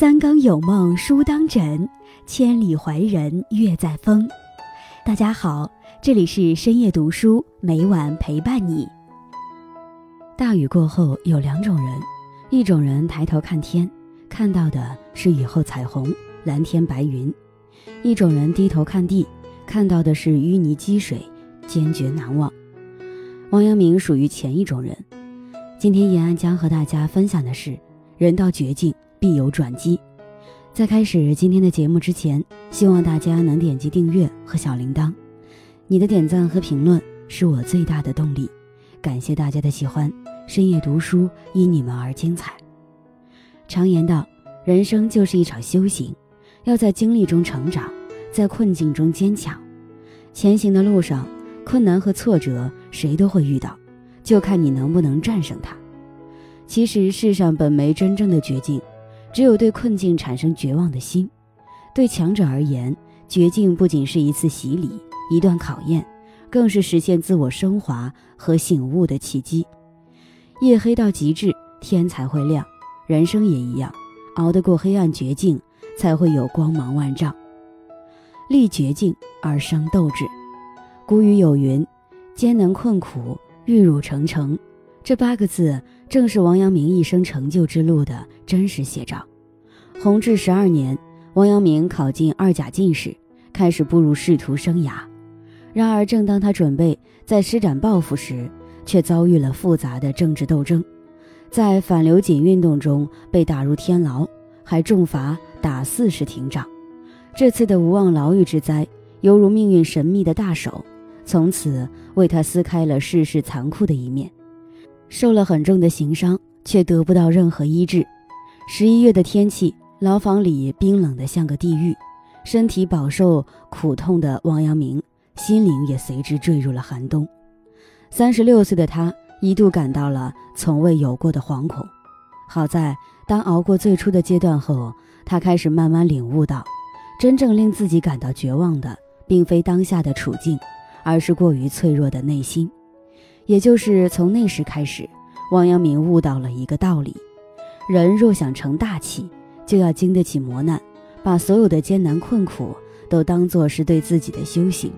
三更有梦书当枕，千里怀人月在风。大家好，这里是深夜读书，每晚陪伴你。大雨过后有两种人，一种人抬头看天，看到的是雨后彩虹、蓝天白云；一种人低头看地，看到的是淤泥积水、坚决难忘。王阳明属于前一种人。今天延安将和大家分享的是：人到绝境必有转机。在开始今天的节目之前，希望大家能点击订阅和小铃铛。你的点赞和评论是我最大的动力。感谢大家的喜欢，深夜读书因你们而精彩。常言道，人生就是一场修行，要在经历中成长，在困境中坚强。前行的路上，困难和挫折谁都会遇到。就看你能不能战胜它。其实世上本没真正的绝境，只有对困境产生绝望的心。对强者而言，绝境不仅是一次洗礼、一段考验，更是实现自我升华和醒悟的契机。夜黑到极致，天才会亮。人生也一样，熬得过黑暗绝境，才会有光芒万丈。历绝境而生斗志。古语有云：“艰难困苦。”玉汝成城，这八个字正是王阳明一生成就之路的真实写照。弘治十二年，王阳明考进二甲进士，开始步入仕途生涯。然而，正当他准备在施展抱负时，却遭遇了复杂的政治斗争，在反流井运动中被打入天牢，还重罚打四十廷杖。这次的无望牢狱之灾，犹如命运神秘的大手。从此为他撕开了世事残酷的一面，受了很重的刑伤，却得不到任何医治。十一月的天气，牢房里冰冷得像个地狱，身体饱受苦痛的王阳明，心灵也随之坠入了寒冬。三十六岁的他一度感到了从未有过的惶恐。好在当熬过最初的阶段后，他开始慢慢领悟到，真正令自己感到绝望的，并非当下的处境。而是过于脆弱的内心，也就是从那时开始，王阳明悟到了一个道理：人若想成大器，就要经得起磨难，把所有的艰难困苦都当作是对自己的修行。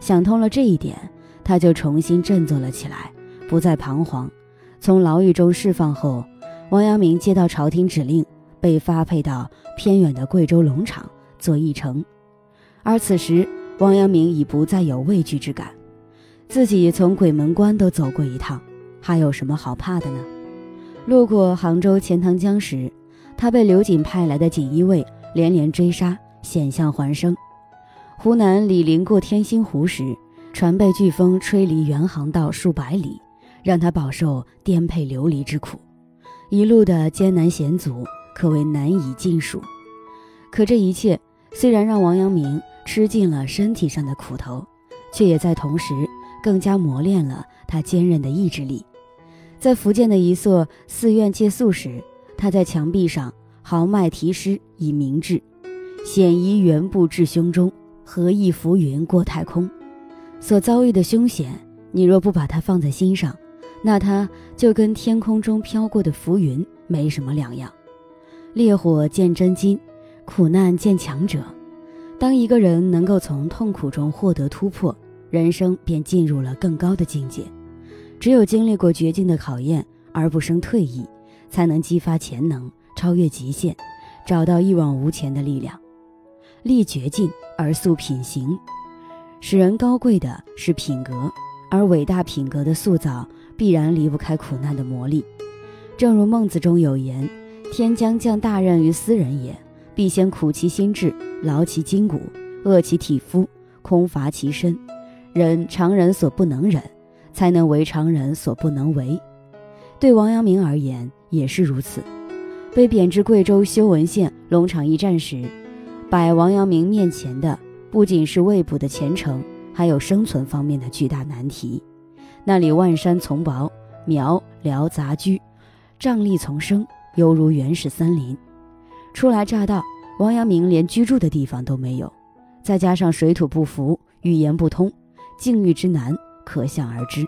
想通了这一点，他就重新振作了起来，不再彷徨。从牢狱中释放后，王阳明接到朝廷指令，被发配到偏远的贵州龙场做驿丞，而此时。王阳明已不再有畏惧之感，自己从鬼门关都走过一趟，还有什么好怕的呢？路过杭州钱塘江时，他被刘瑾派来的锦衣卫连连追杀，险象环生。湖南李陵过天心湖时，船被飓风吹离原航道数百里，让他饱受颠沛流离之苦。一路的艰难险阻，可谓难以尽数。可这一切虽然让王阳明。吃尽了身体上的苦头，却也在同时更加磨练了他坚韧的意志力。在福建的一座寺院借宿时，他在墙壁上豪迈题诗以明志：“险夷原不至胸中，何意浮云过太空。”所遭遇的凶险，你若不把它放在心上，那它就跟天空中飘过的浮云没什么两样。烈火见真金，苦难见强者。当一个人能够从痛苦中获得突破，人生便进入了更高的境界。只有经历过绝境的考验而不生退意，才能激发潜能，超越极限，找到一往无前的力量。历绝境而塑品行，使人高贵的是品格，而伟大品格的塑造必然离不开苦难的磨砺。正如孟子中有言：“天将降大任于斯人也。”必先苦其心志，劳其筋骨，饿其体肤，空乏其身。忍常人所不能忍，才能为常人所不能为。对王阳明而言也是如此。被贬至贵州修文县龙场驿站时，摆王阳明面前的不仅是未卜的前程，还有生存方面的巨大难题。那里万山丛薄，苗寮杂居，瘴疠丛生，犹如原始森林。初来乍到，王阳明连居住的地方都没有，再加上水土不服、语言不通，境遇之难可想而知。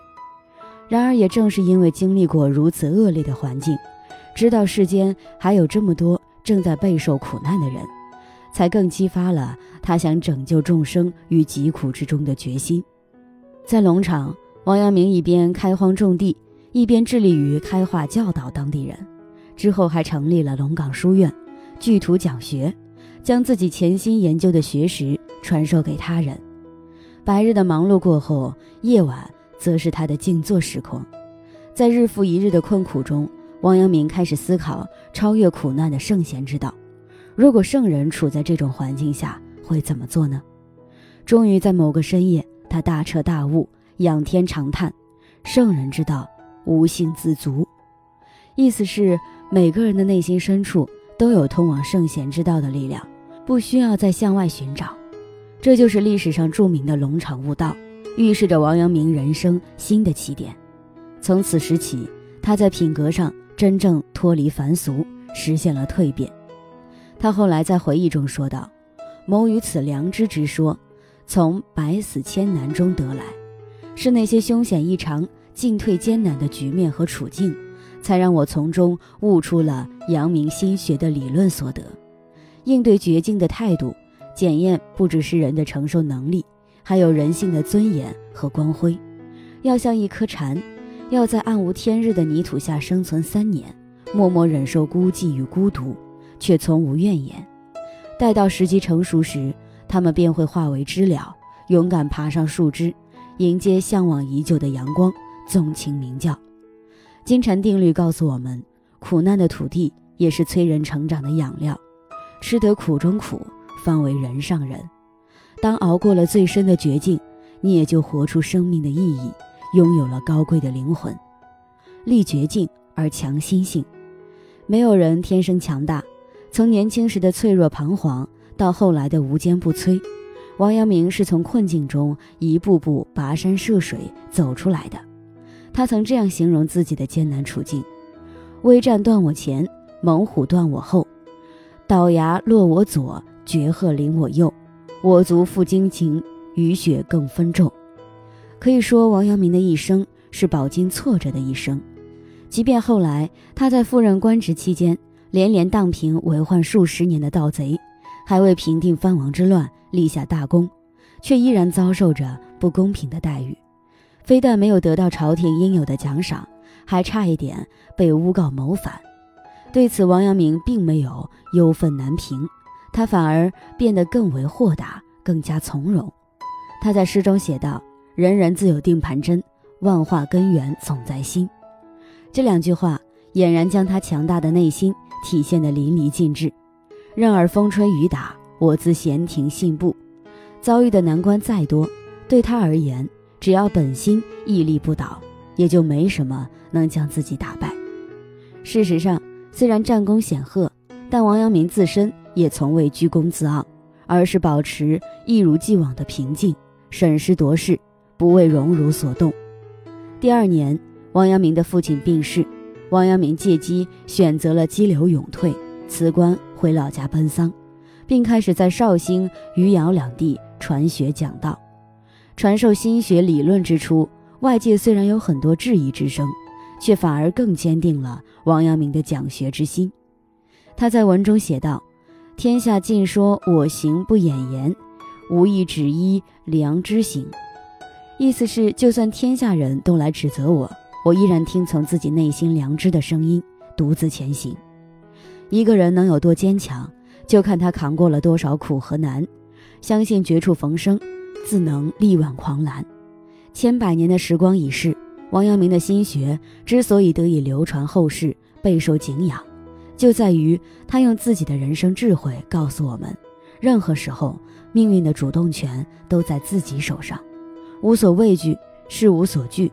然而，也正是因为经历过如此恶劣的环境，知道世间还有这么多正在备受苦难的人，才更激发了他想拯救众生于疾苦之中的决心。在龙场，王阳明一边开荒种地，一边致力于开化教导当地人。之后还成立了龙岗书院，聚徒讲学，将自己潜心研究的学识传授给他人。白日的忙碌过后，夜晚则是他的静坐时空。在日复一日的困苦中，王阳明开始思考超越苦难的圣贤之道。如果圣人处在这种环境下，会怎么做呢？终于在某个深夜，他大彻大悟，仰天长叹：“圣人之道，无心自足。”意思是每个人的内心深处都有通往圣贤之道的力量，不需要再向外寻找。这就是历史上著名的龙场悟道，预示着王阳明人生新的起点。从此时起，他在品格上真正脱离凡俗，实现了蜕变。他后来在回忆中说道：“谋于此良知之说，从百死千难中得来，是那些凶险异常、进退艰难的局面和处境，才让我从中悟出了阳明心学的理论所得。应对绝境的态度，检验不只是人的承受能力，还有人性的尊严和光辉。要像一颗蝉。”要在暗无天日的泥土下生存三年，默默忍受孤寂与孤独，却从无怨言。待到时机成熟时，他们便会化为知了，勇敢爬上树枝，迎接向往已久的阳光，纵情鸣叫。金蝉定律告诉我们，苦难的土地也是催人成长的养料，吃得苦中苦，方为人上人。当熬过了最深的绝境，你也就活出生命的意义。拥有了高贵的灵魂，立绝境而强心性。没有人天生强大，从年轻时的脆弱彷徨到后来的无坚不摧，王阳明是从困境中一步步跋山涉水走出来的。他曾这样形容自己的艰难处境：危战断我前，猛虎断我后，倒牙落我左，绝壑临我右，我足负荆棘，雨雪更分重。可以说，王阳明的一生是饱经挫折的一生。即便后来他在赴任官职期间，连连荡平为患数十年的盗贼，还为平定藩王之乱立下大功，却依然遭受着不公平的待遇。非但没有得到朝廷应有的奖赏，还差一点被诬告谋反。对此，王阳明并没有忧愤难平，他反而变得更为豁达，更加从容。他在诗中写道。人人自有定盘针，万化根源总在心。这两句话俨然将他强大的内心体现得淋漓尽致。任尔风吹雨打，我自闲庭信步。遭遇的难关再多，对他而言，只要本心屹立不倒，也就没什么能将自己打败。事实上，虽然战功显赫，但王阳明自身也从未居功自傲，而是保持一如既往的平静，审时度势。不为荣辱所动。第二年，王阳明的父亲病逝，王阳明借机选择了激流勇退，辞官回老家奔丧，并开始在绍兴、余姚两地传学讲道，传授心学理论之初，外界虽然有很多质疑之声，却反而更坚定了王阳明的讲学之心。他在文中写道：“天下尽说我行不掩言，无意只依良知行。”意思是，就算天下人都来指责我，我依然听从自己内心良知的声音，独自前行。一个人能有多坚强，就看他扛过了多少苦和难。相信绝处逢生，自能力挽狂澜。千百年的时光已逝，王阳明的心学之所以得以流传后世，备受敬仰，就在于他用自己的人生智慧告诉我们：任何时候，命运的主动权都在自己手上。无所畏惧，事无所惧，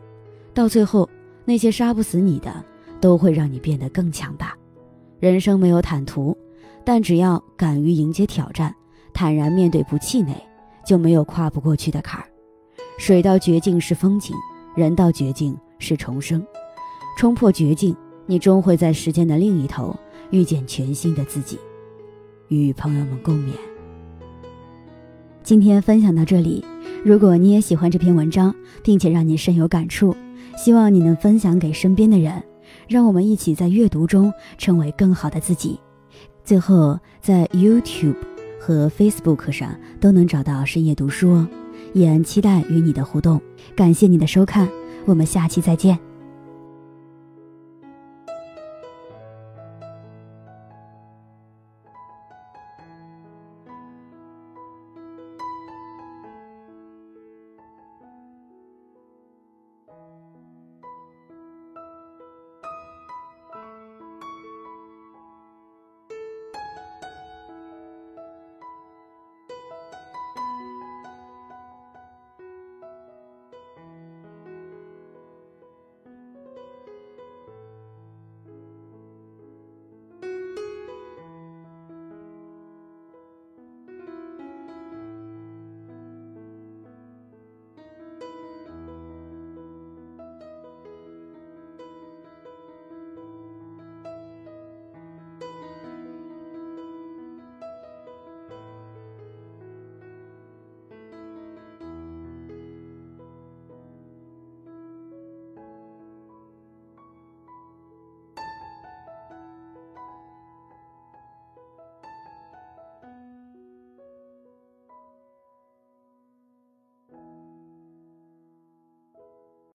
到最后，那些杀不死你的，都会让你变得更强大。人生没有坦途，但只要敢于迎接挑战，坦然面对不气馁，就没有跨不过去的坎儿。水到绝境是风景，人到绝境是重生。冲破绝境，你终会在时间的另一头遇见全新的自己。与朋友们共勉。今天分享到这里。如果你也喜欢这篇文章，并且让你深有感触，希望你能分享给身边的人，让我们一起在阅读中成为更好的自己。最后，在 YouTube 和 Facebook 上都能找到深夜读书哦，也期待与你的互动。感谢你的收看，我们下期再见。